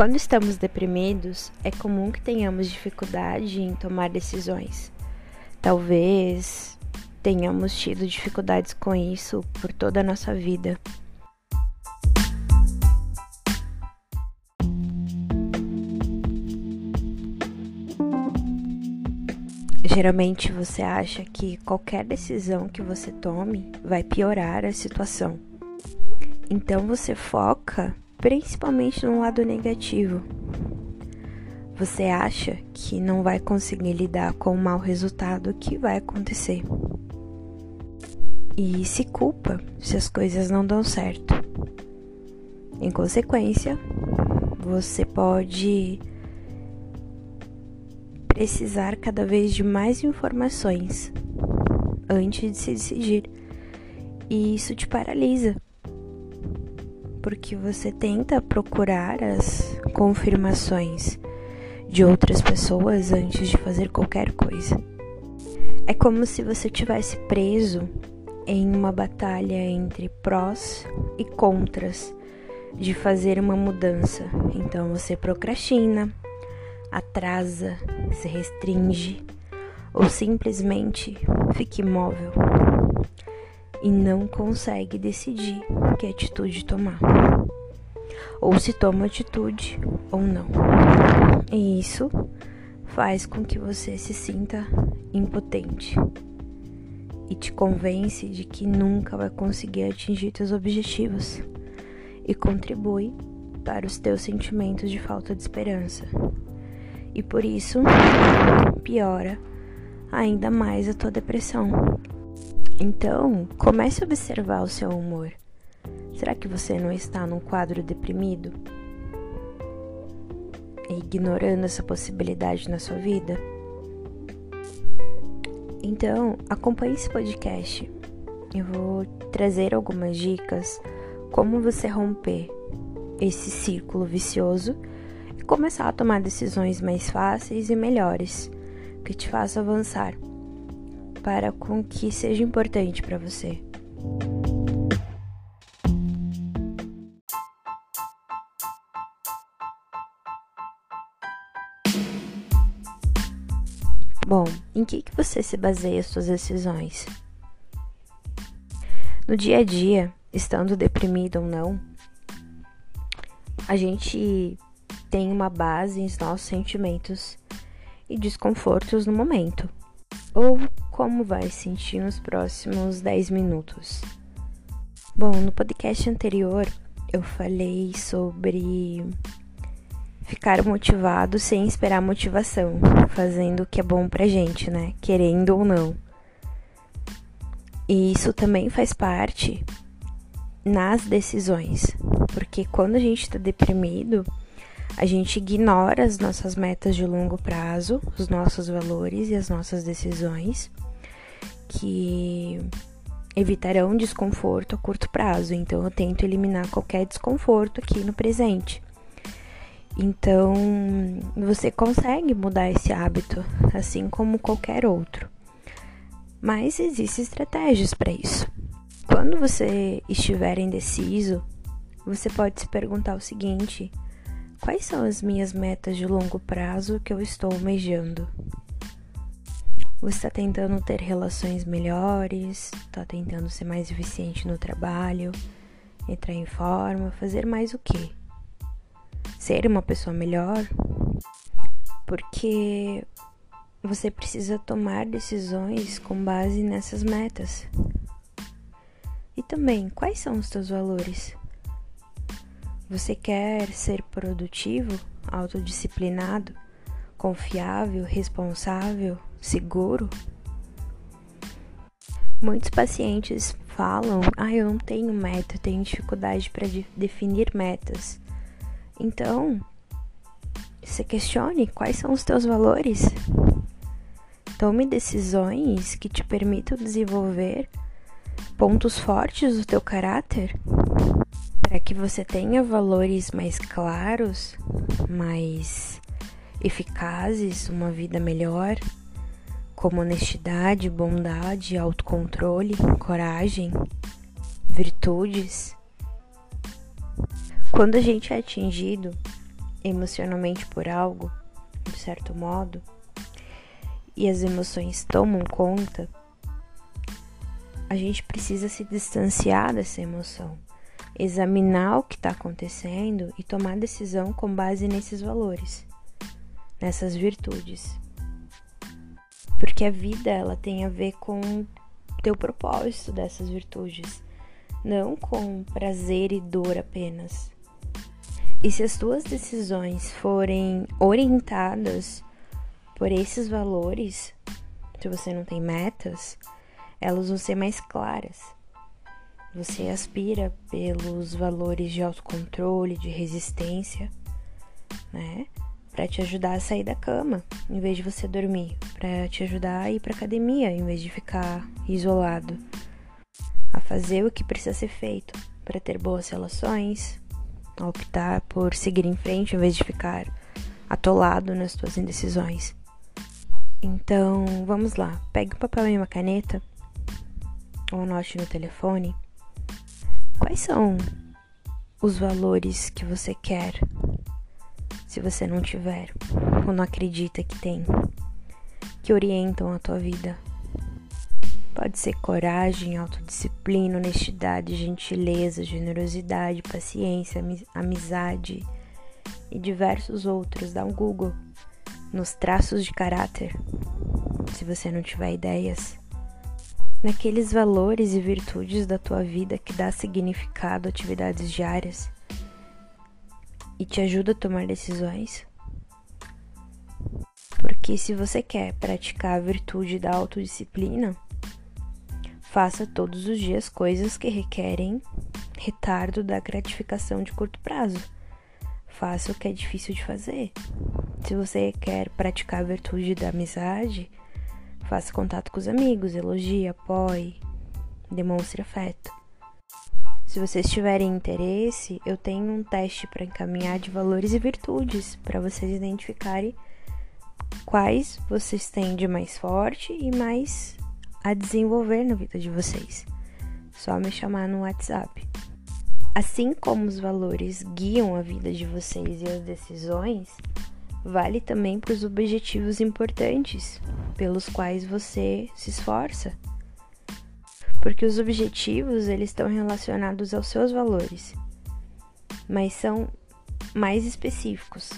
Quando estamos deprimidos, é comum que tenhamos dificuldade em tomar decisões. Talvez tenhamos tido dificuldades com isso por toda a nossa vida. Geralmente você acha que qualquer decisão que você tome vai piorar a situação. Então você foca principalmente no lado negativo. Você acha que não vai conseguir lidar com o mau resultado que vai acontecer. E se culpa se as coisas não dão certo. Em consequência, você pode precisar cada vez de mais informações antes de se decidir. E isso te paralisa. Porque você tenta procurar as confirmações de outras pessoas antes de fazer qualquer coisa. É como se você tivesse preso em uma batalha entre prós e contras de fazer uma mudança. Então você procrastina, atrasa, se restringe ou simplesmente fica imóvel e não consegue decidir que atitude tomar. Ou se toma atitude ou não. E isso faz com que você se sinta impotente e te convence de que nunca vai conseguir atingir seus objetivos e contribui para os teus sentimentos de falta de esperança e por isso piora ainda mais a tua depressão. Então, comece a observar o seu humor. Será que você não está num quadro deprimido? E ignorando essa possibilidade na sua vida? Então, acompanhe esse podcast. Eu vou trazer algumas dicas como você romper esse círculo vicioso começar a tomar decisões mais fáceis e melhores, que te façam avançar, para com que seja importante para você. Bom, em que, que você se baseia as suas decisões? No dia a dia, estando deprimido ou não, a gente tem uma base em nossos sentimentos e desconfortos no momento, ou como vai sentir nos próximos 10 minutos. Bom, no podcast anterior eu falei sobre ficar motivado sem esperar motivação, fazendo o que é bom pra gente, né? Querendo ou não. E isso também faz parte nas decisões, porque quando a gente tá deprimido, a gente ignora as nossas metas de longo prazo, os nossos valores e as nossas decisões, que evitarão desconforto a curto prazo. Então, eu tento eliminar qualquer desconforto aqui no presente. Então, você consegue mudar esse hábito, assim como qualquer outro. Mas existem estratégias para isso. Quando você estiver indeciso, você pode se perguntar o seguinte: Quais são as minhas metas de longo prazo que eu estou almejando? Você está tentando ter relações melhores, está tentando ser mais eficiente no trabalho, entrar em forma, fazer mais o quê? Ser uma pessoa melhor? Porque você precisa tomar decisões com base nessas metas. E também, quais são os teus valores? Você quer ser produtivo, autodisciplinado, confiável, responsável, seguro? Muitos pacientes falam: "Ah, eu não tenho meta, eu tenho dificuldade para de definir metas". Então, se questione quais são os teus valores. Tome decisões que te permitam desenvolver pontos fortes do teu caráter para que você tenha valores mais claros, mais eficazes, uma vida melhor, como honestidade, bondade, autocontrole, coragem, virtudes. Quando a gente é atingido emocionalmente por algo, de certo modo, e as emoções tomam conta, a gente precisa se distanciar dessa emoção, examinar o que está acontecendo e tomar decisão com base nesses valores, nessas virtudes. Porque a vida ela tem a ver com teu propósito dessas virtudes, não com prazer e dor apenas. E se as tuas decisões forem orientadas por esses valores, se você não tem metas, elas vão ser mais claras. Você aspira pelos valores de autocontrole, de resistência, né? Para te ajudar a sair da cama, em vez de você dormir, para te ajudar a ir para academia, em vez de ficar isolado, a fazer o que precisa ser feito para ter boas relações, a optar por seguir em frente em vez de ficar atolado nas tuas indecisões. Então, vamos lá. Pegue um papel e uma caneta ou anote no telefone. Quais são os valores que você quer? Se você não tiver ou não acredita que tem, que orientam a tua vida. Pode ser coragem, autodisciplina, honestidade, gentileza, generosidade, paciência, amizade e diversos outros. Dá um Google nos traços de caráter, se você não tiver ideias, naqueles valores e virtudes da tua vida que dá significado a atividades diárias e te ajuda a tomar decisões. Porque se você quer praticar a virtude da autodisciplina, faça todos os dias coisas que requerem retardo da gratificação de curto prazo. Faça o que é difícil de fazer. Se você quer praticar a virtude da amizade, faça contato com os amigos, elogie, apoie, demonstre afeto. Se vocês tiverem interesse, eu tenho um teste para encaminhar de valores e virtudes para vocês identificarem quais vocês têm de mais forte e mais a desenvolver na vida de vocês. Só me chamar no WhatsApp. Assim como os valores guiam a vida de vocês e as decisões, vale também para os objetivos importantes pelos quais você se esforça. Porque os objetivos, eles estão relacionados aos seus valores, mas são mais específicos.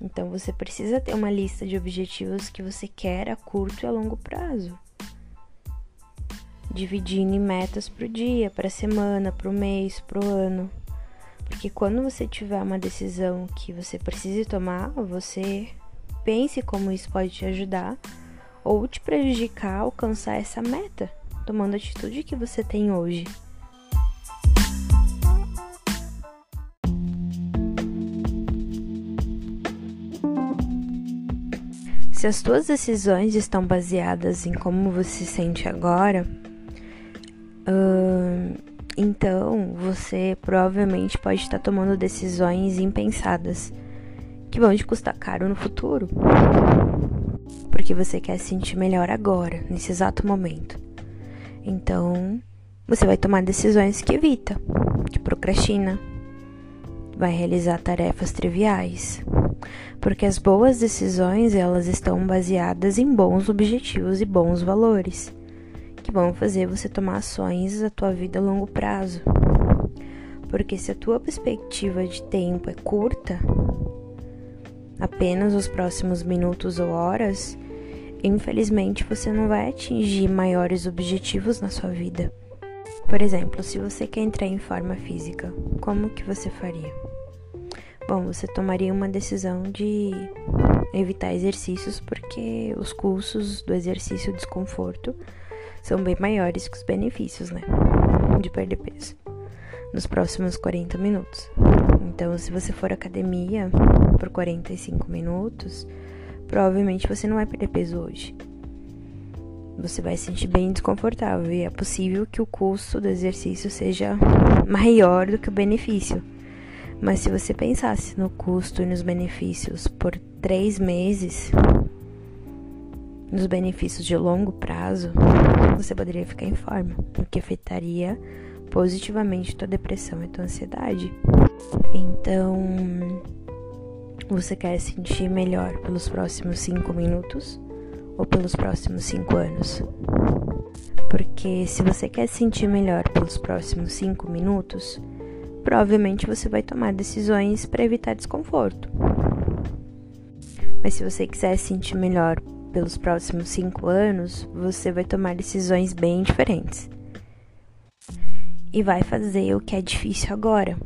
Então você precisa ter uma lista de objetivos que você quer a curto e a longo prazo. Dividindo em metas para o dia, para a semana, para o mês, para o ano. Porque quando você tiver uma decisão que você precise tomar, você pense como isso pode te ajudar ou te prejudicar alcançar essa meta, tomando a atitude que você tem hoje. Se as tuas decisões estão baseadas em como você se sente agora, uh, então, você provavelmente pode estar tomando decisões impensadas que vão te custar caro no futuro. Porque você quer se sentir melhor agora, nesse exato momento. Então, você vai tomar decisões que evita, que procrastina, vai realizar tarefas triviais. Porque as boas decisões, elas estão baseadas em bons objetivos e bons valores que vão fazer você tomar ações da tua vida a longo prazo. Porque se a tua perspectiva de tempo é curta, apenas os próximos minutos ou horas, infelizmente você não vai atingir maiores objetivos na sua vida. Por exemplo, se você quer entrar em forma física, como que você faria? Bom, você tomaria uma decisão de evitar exercícios porque os custos do exercício desconforto são bem maiores que os benefícios, né? De perder peso nos próximos 40 minutos. Então, se você for à academia por 45 minutos, provavelmente você não vai perder peso hoje. Você vai se sentir bem desconfortável e é possível que o custo do exercício seja maior do que o benefício. Mas se você pensasse no custo e nos benefícios por três meses, nos benefícios de longo prazo, você poderia ficar em forma, o que afetaria positivamente tua depressão e tua ansiedade. Então, você quer sentir melhor pelos próximos cinco minutos ou pelos próximos cinco anos? Porque se você quer sentir melhor pelos próximos cinco minutos, provavelmente você vai tomar decisões para evitar desconforto. Mas se você quiser sentir melhor pelos próximos cinco anos, você vai tomar decisões bem diferentes. E vai fazer o que é difícil agora,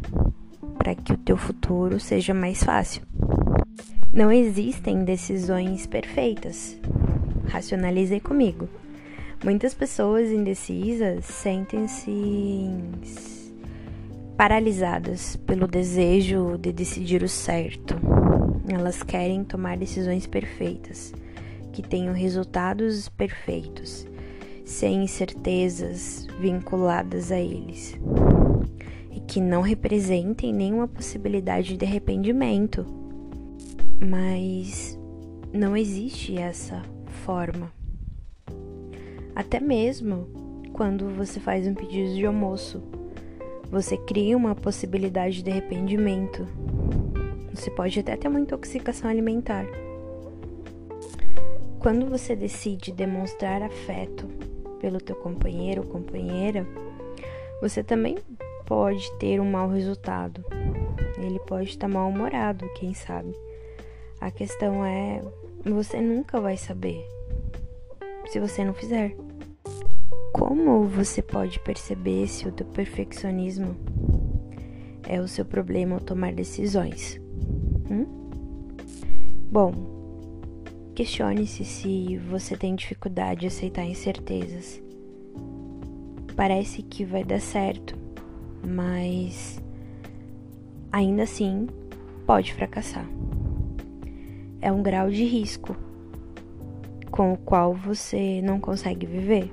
para que o teu futuro seja mais fácil. Não existem decisões perfeitas. Racionalizei comigo. Muitas pessoas indecisas sentem-se paralisadas pelo desejo de decidir o certo. Elas querem tomar decisões perfeitas, que tenham resultados perfeitos, sem incertezas vinculadas a eles, e que não representem nenhuma possibilidade de arrependimento mas não existe essa forma. Até mesmo quando você faz um pedido de almoço, você cria uma possibilidade de arrependimento. Você pode até ter uma intoxicação alimentar. Quando você decide demonstrar afeto pelo teu companheiro ou companheira, você também pode ter um mau resultado. Ele pode estar mal-humorado, quem sabe. A questão é: você nunca vai saber se você não fizer. Como você pode perceber se o teu perfeccionismo é o seu problema ao tomar decisões? Hum? Bom, questione-se se você tem dificuldade de aceitar incertezas. Parece que vai dar certo, mas ainda assim pode fracassar é um grau de risco com o qual você não consegue viver?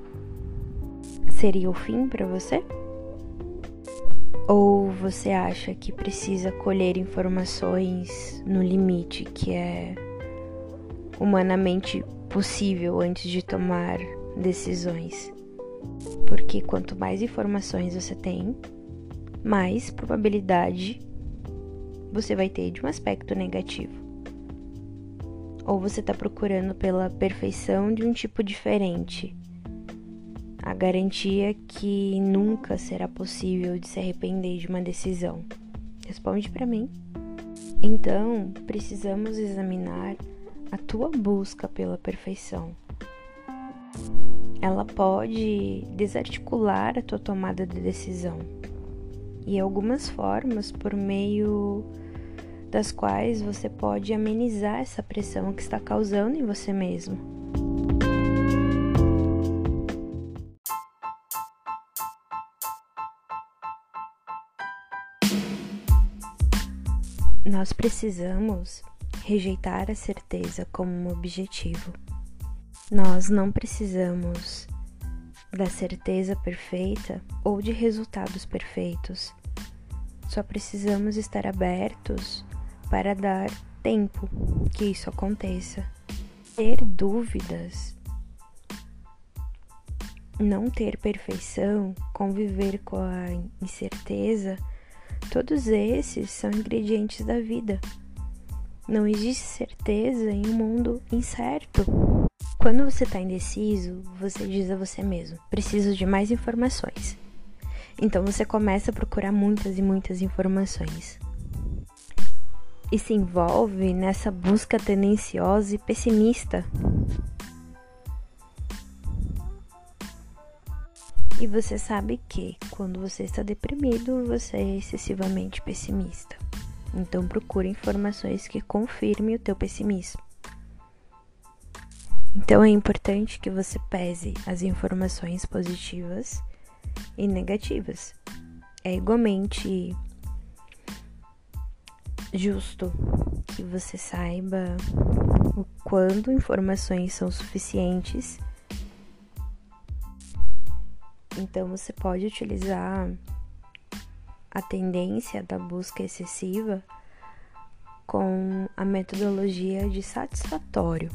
Seria o fim para você? Ou você acha que precisa colher informações no limite que é humanamente possível antes de tomar decisões? Porque quanto mais informações você tem, mais probabilidade você vai ter de um aspecto negativo ou você está procurando pela perfeição de um tipo diferente? A garantia que nunca será possível de se arrepender de uma decisão. Responde para mim. Então, precisamos examinar a tua busca pela perfeição. Ela pode desarticular a tua tomada de decisão. E algumas formas por meio das quais você pode amenizar essa pressão que está causando em você mesmo. Nós precisamos rejeitar a certeza como um objetivo. Nós não precisamos da certeza perfeita ou de resultados perfeitos. Só precisamos estar abertos para dar tempo que isso aconteça. Ter dúvidas, não ter perfeição, conviver com a incerteza, todos esses são ingredientes da vida. Não existe certeza em um mundo incerto. Quando você está indeciso, você diz a você mesmo: preciso de mais informações. Então você começa a procurar muitas e muitas informações e se envolve nessa busca tendenciosa e pessimista. E você sabe que quando você está deprimido, você é excessivamente pessimista. Então procure informações que confirmem o teu pessimismo. Então é importante que você pese as informações positivas e negativas. É igualmente justo que você saiba o quando informações são suficientes. Então você pode utilizar a tendência da busca excessiva com a metodologia de satisfatório.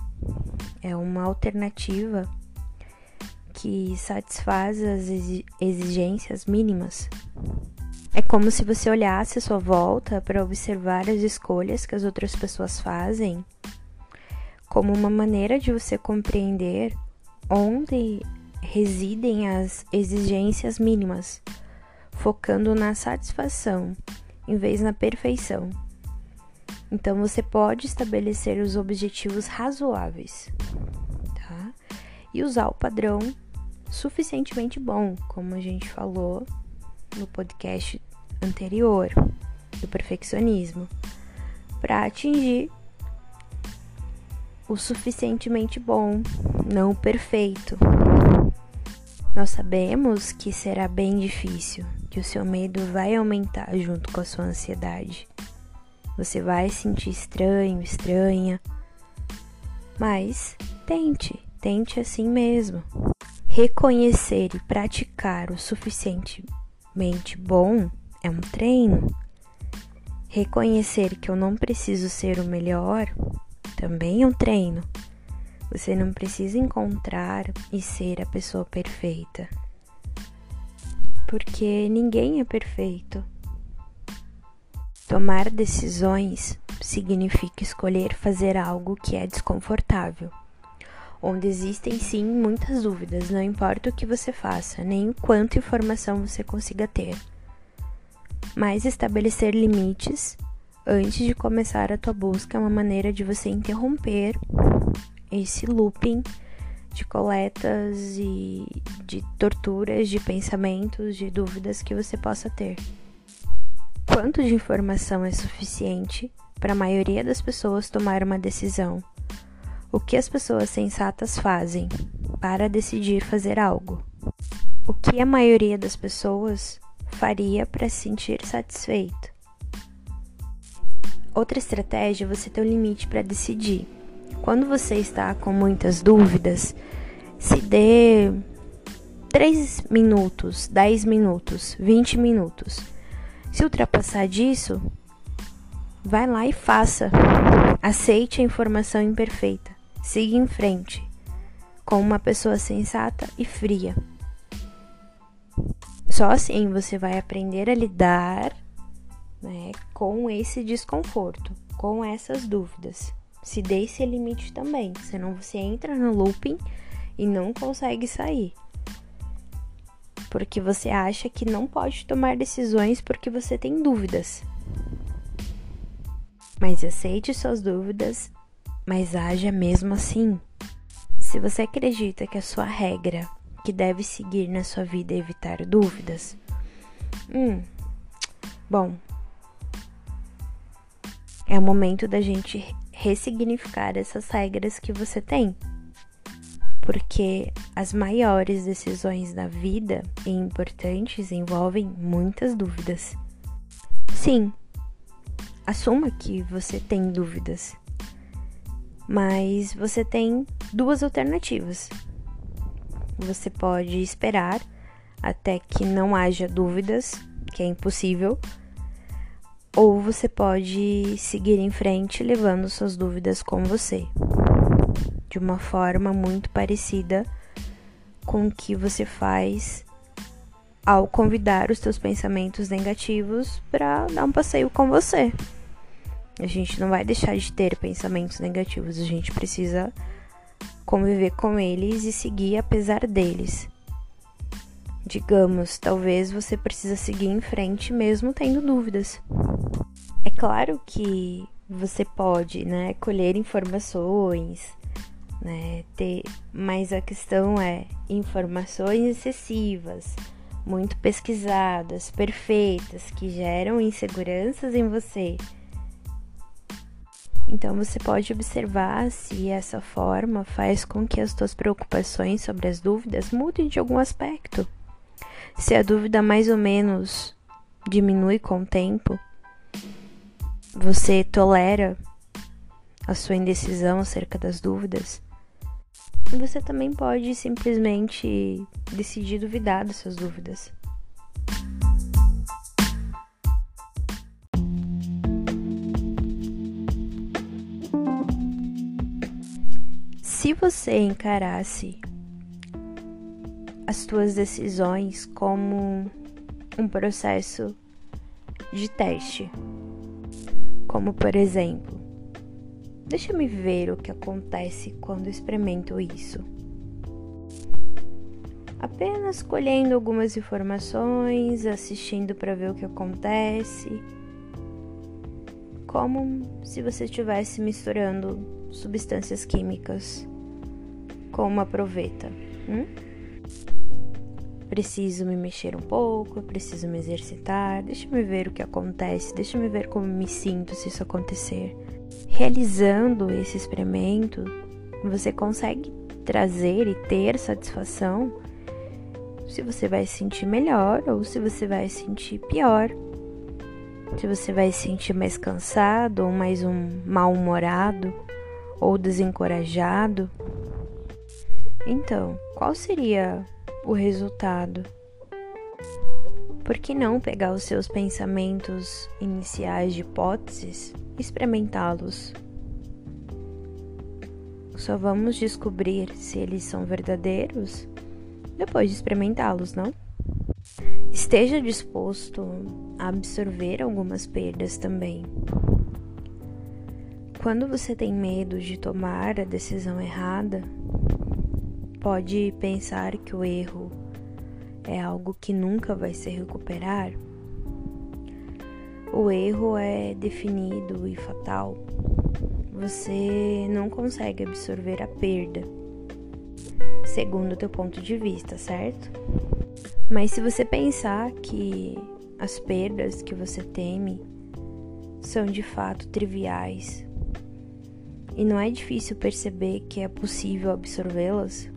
É uma alternativa que satisfaz as exigências mínimas É como se você olhasse à sua volta para observar as escolhas que as outras pessoas fazem, como uma maneira de você compreender onde residem as exigências mínimas, focando na satisfação em vez na perfeição. Então você pode estabelecer os objetivos razoáveis, tá? E usar o padrão suficientemente bom, como a gente falou no podcast anterior, do perfeccionismo, para atingir o suficientemente bom, não o perfeito. Nós sabemos que será bem difícil, que o seu medo vai aumentar junto com a sua ansiedade. Você vai sentir estranho, estranha, mas tente, tente assim mesmo. Reconhecer e praticar o suficientemente bom é um treino. Reconhecer que eu não preciso ser o melhor também é um treino. Você não precisa encontrar e ser a pessoa perfeita. Porque ninguém é perfeito. Tomar decisões significa escolher fazer algo que é desconfortável onde existem sim muitas dúvidas, não importa o que você faça, nem o quanto informação você consiga ter. Mas estabelecer limites antes de começar a tua busca é uma maneira de você interromper esse looping de coletas e de torturas, de pensamentos, de dúvidas que você possa ter. Quanto de informação é suficiente para a maioria das pessoas tomar uma decisão? O que as pessoas sensatas fazem para decidir fazer algo? O que a maioria das pessoas faria para se sentir satisfeito? Outra estratégia é você ter um limite para decidir. Quando você está com muitas dúvidas, se dê 3 minutos, 10 minutos, 20 minutos. Se ultrapassar disso, vai lá e faça. Aceite a informação imperfeita. Siga em frente, com uma pessoa sensata e fria. Só assim você vai aprender a lidar né, com esse desconforto, com essas dúvidas. Se dê esse limite também, senão você entra no looping e não consegue sair. Porque você acha que não pode tomar decisões porque você tem dúvidas. Mas aceite suas dúvidas mas haja mesmo assim. Se você acredita que a sua regra que deve seguir na sua vida é evitar dúvidas, hum, bom, é o momento da gente ressignificar essas regras que você tem. Porque as maiores decisões da vida e importantes envolvem muitas dúvidas. Sim, assuma que você tem dúvidas mas você tem duas alternativas. Você pode esperar até que não haja dúvidas, que é impossível, ou você pode seguir em frente levando suas dúvidas com você, de uma forma muito parecida com o que você faz ao convidar os seus pensamentos negativos para dar um passeio com você. A gente não vai deixar de ter pensamentos negativos, a gente precisa conviver com eles e seguir apesar deles. Digamos, talvez você precisa seguir em frente mesmo tendo dúvidas. É claro que você pode, né, colher informações, né, ter, mas a questão é informações excessivas, muito pesquisadas, perfeitas, que geram inseguranças em você então você pode observar se essa forma faz com que as suas preocupações sobre as dúvidas mudem de algum aspecto. Se a dúvida mais ou menos diminui com o tempo, você tolera a sua indecisão acerca das dúvidas. Você também pode simplesmente decidir duvidar dessas dúvidas. se você encarasse as tuas decisões como um processo de teste. Como por exemplo, deixa-me ver o que acontece quando experimento isso. Apenas colhendo algumas informações, assistindo para ver o que acontece. Como se você estivesse misturando substâncias químicas com uma proveta. Hum? Preciso me mexer um pouco, preciso me exercitar, deixa me ver o que acontece, deixa me ver como me sinto se isso acontecer. Realizando esse experimento, você consegue trazer e ter satisfação se você vai se sentir melhor ou se você vai se sentir pior. Se você vai se sentir mais cansado ou mais um mal-humorado ou desencorajado. Então, qual seria o resultado. Por que não pegar os seus pensamentos iniciais de hipóteses e experimentá-los? Só vamos descobrir se eles são verdadeiros depois de experimentá-los, não? Esteja disposto a absorver algumas perdas também. Quando você tem medo de tomar a decisão errada, pode pensar que o erro é algo que nunca vai se recuperar, o erro é definido e fatal. Você não consegue absorver a perda, segundo o teu ponto de vista, certo? Mas se você pensar que as perdas que você teme são de fato triviais e não é difícil perceber que é possível absorvê-las,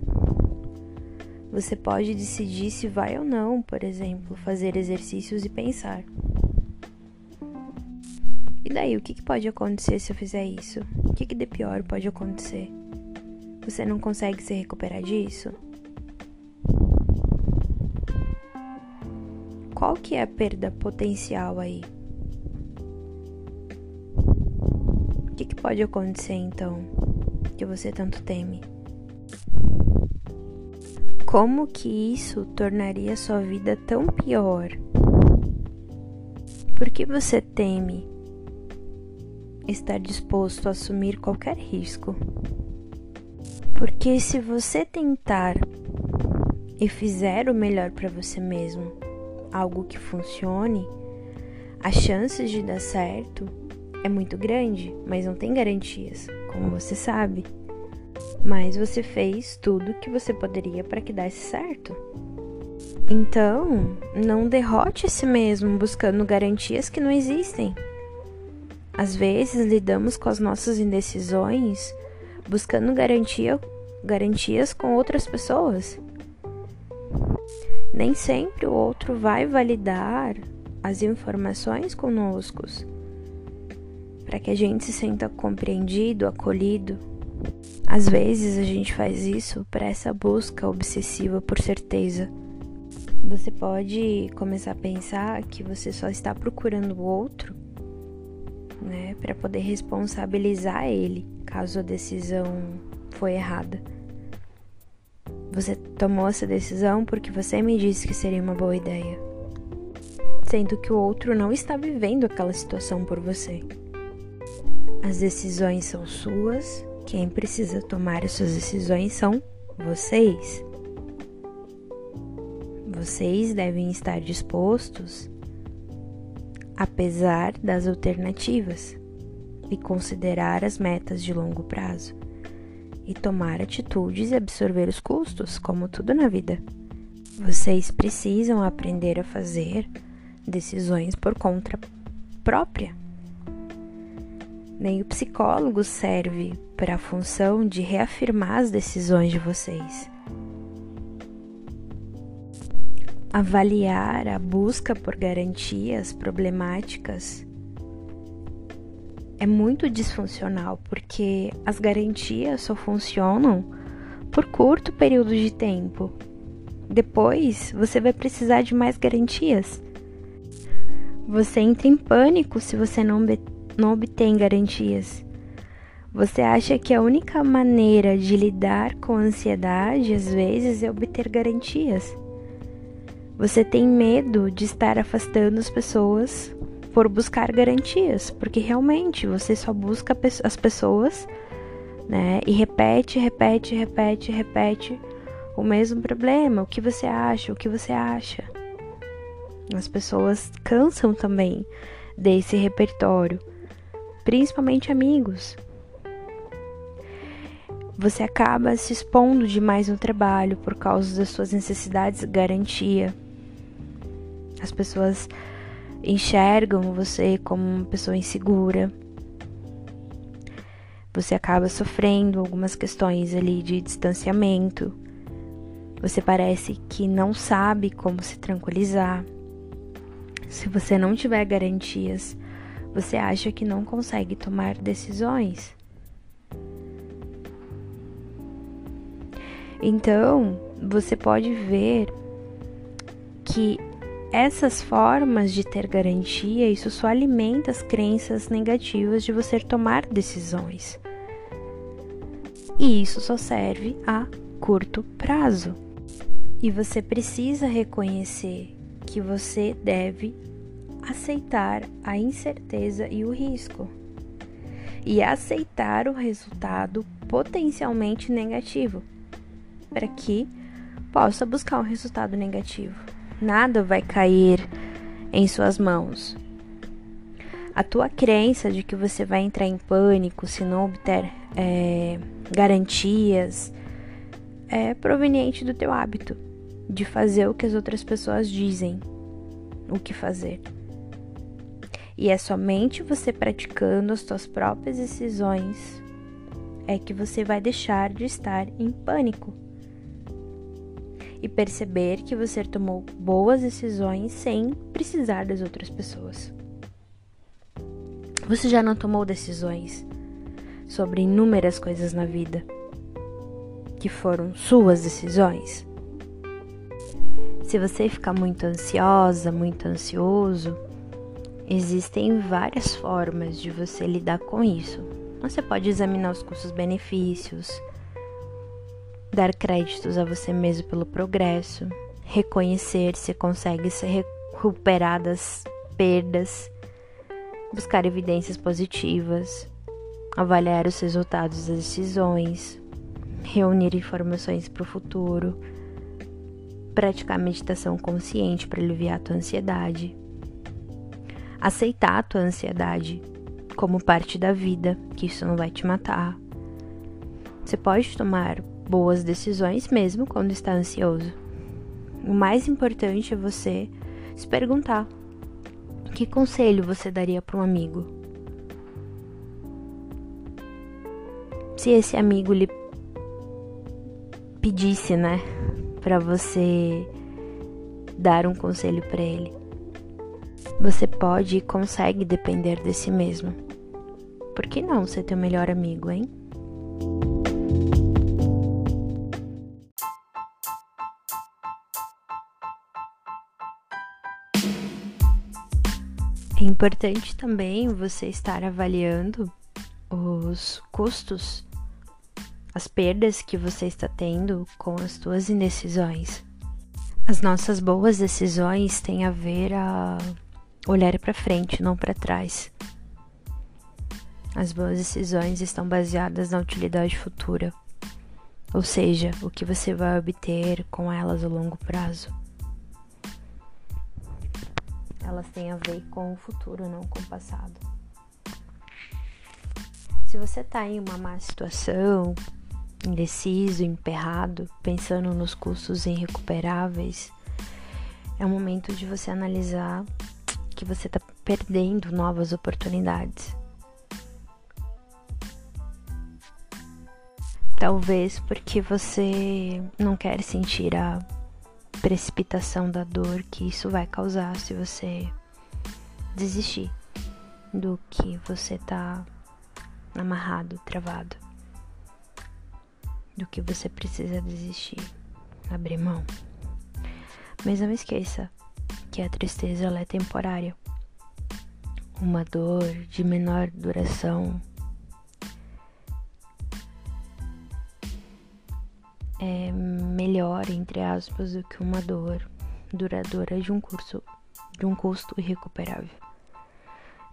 você pode decidir se vai ou não, por exemplo, fazer exercícios e pensar. E daí, o que, pode acontecer se eu fizer isso? O que, de pior pode acontecer? Você não consegue se recuperar disso? Qual que é a perda potencial aí? O que pode acontecer então que você tanto teme? Como que isso tornaria sua vida tão pior? Por que você teme estar disposto a assumir qualquer risco? Porque se você tentar e fizer o melhor para você mesmo, algo que funcione, as chances de dar certo é muito grande, mas não tem garantias, como você sabe mas você fez tudo que você poderia para que desse certo. Então, não derrote a si mesmo buscando garantias que não existem. Às vezes lidamos com as nossas indecisões buscando garantia, garantias com outras pessoas. Nem sempre o outro vai validar as informações conosco para que a gente se sinta compreendido, acolhido. Às vezes a gente faz isso para essa busca obsessiva por certeza. Você pode começar a pensar que você só está procurando o outro, né, para poder responsabilizar ele caso a decisão foi errada. Você tomou essa decisão porque você me disse que seria uma boa ideia, sendo que o outro não está vivendo aquela situação por você. As decisões são suas quem precisa tomar as suas decisões são vocês. Vocês devem estar dispostos, apesar das alternativas, e considerar as metas de longo prazo, e tomar atitudes e absorver os custos, como tudo na vida. Vocês precisam aprender a fazer decisões por conta própria. Nem o psicólogo serve para a função de reafirmar as decisões de vocês. Avaliar a busca por garantias problemáticas é muito disfuncional porque as garantias só funcionam por curto período de tempo. Depois você vai precisar de mais garantias. Você entra em pânico se você não não obtém garantias. Você acha que a única maneira de lidar com a ansiedade às vezes é obter garantias. Você tem medo de estar afastando as pessoas por buscar garantias, porque realmente você só busca as pessoas, né? E repete, repete, repete, repete o mesmo problema. O que você acha? O que você acha? As pessoas cansam também desse repertório, principalmente amigos. Você acaba se expondo demais no trabalho por causa das suas necessidades de garantia. As pessoas enxergam você como uma pessoa insegura. Você acaba sofrendo algumas questões ali de distanciamento. Você parece que não sabe como se tranquilizar. Se você não tiver garantias, você acha que não consegue tomar decisões. Então, você pode ver que essas formas de ter garantia, isso só alimenta as crenças negativas de você tomar decisões. E isso só serve a curto prazo. E você precisa reconhecer que você deve aceitar a incerteza e o risco. E aceitar o resultado potencialmente negativo, para que possa buscar um resultado negativo nada vai cair em suas mãos. A tua crença de que você vai entrar em pânico se não obter é, garantias é proveniente do teu hábito de fazer o que as outras pessoas dizem o que fazer. E é somente você praticando as suas próprias decisões é que você vai deixar de estar em pânico e perceber que você tomou boas decisões sem precisar das outras pessoas. Você já não tomou decisões sobre inúmeras coisas na vida que foram suas decisões? Se você ficar muito ansiosa, muito ansioso, existem várias formas de você lidar com isso. Você pode examinar os custos-benefícios, dar créditos a você mesmo pelo progresso, reconhecer se consegue se recuperar das perdas, buscar evidências positivas, avaliar os resultados das decisões, reunir informações para o futuro, praticar meditação consciente para aliviar a tua ansiedade, aceitar a tua ansiedade como parte da vida, que isso não vai te matar. Você pode tomar boas decisões mesmo quando está ansioso. O mais importante é você se perguntar: que conselho você daria para um amigo? Se esse amigo lhe pedisse, né, para você dar um conselho para ele. Você pode e consegue depender de si mesmo. Por que não ser teu melhor amigo, hein? É importante também você estar avaliando os custos, as perdas que você está tendo com as suas indecisões. As nossas boas decisões têm a ver a olhar para frente, não para trás. As boas decisões estão baseadas na utilidade futura, ou seja, o que você vai obter com elas a longo prazo elas têm a ver com o futuro, não com o passado. Se você está em uma má situação, indeciso, emperrado, pensando nos custos irrecuperáveis, é o momento de você analisar que você está perdendo novas oportunidades. Talvez porque você não quer sentir a precipitação da dor que isso vai causar se você desistir do que você tá amarrado, travado. Do que você precisa desistir, abrir mão. Mas não esqueça que a tristeza é temporária. Uma dor de menor duração é melhor, entre aspas, do que uma dor duradoura de um curso de um custo irrecuperável.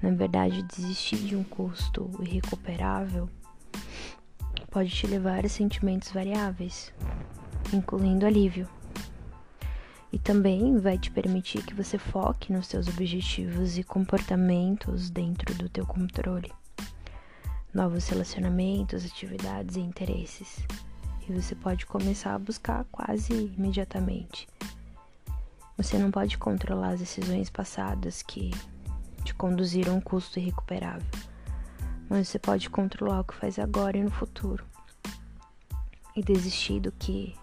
Na verdade, desistir de um custo irrecuperável pode te levar a sentimentos variáveis, incluindo alívio. E também vai te permitir que você foque nos seus objetivos e comportamentos dentro do teu controle. Novos relacionamentos, atividades e interesses. E você pode começar a buscar quase imediatamente. Você não pode controlar as decisões passadas que te conduziram a um custo irrecuperável, mas você pode controlar o que faz agora e no futuro. E desistir do que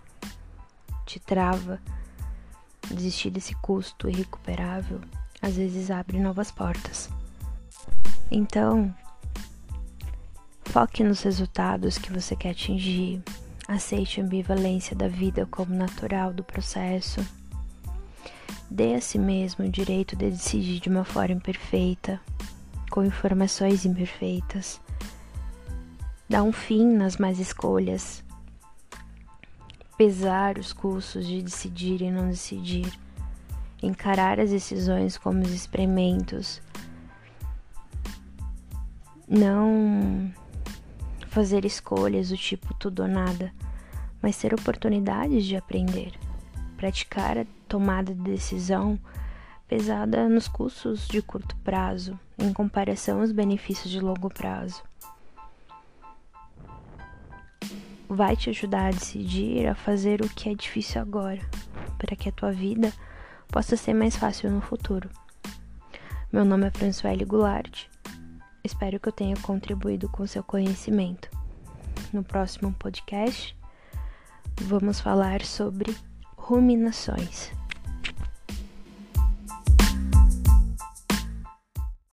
te trava desistir desse custo irrecuperável às vezes abre novas portas. Então, foque nos resultados que você quer atingir, aceite a ambivalência da vida como natural do processo, dê a si mesmo o direito de decidir de uma forma imperfeita, com informações imperfeitas, dá um fim nas más escolhas pesar os custos de decidir e não decidir, encarar as decisões como experimentos, não fazer escolhas do tipo tudo ou nada, mas ter oportunidades de aprender, praticar a tomada de decisão pesada nos custos de curto prazo, em comparação aos benefícios de longo prazo. Vai te ajudar a decidir a fazer o que é difícil agora, para que a tua vida possa ser mais fácil no futuro. Meu nome é Françoise Goulart. Espero que eu tenha contribuído com seu conhecimento. No próximo podcast, vamos falar sobre ruminações.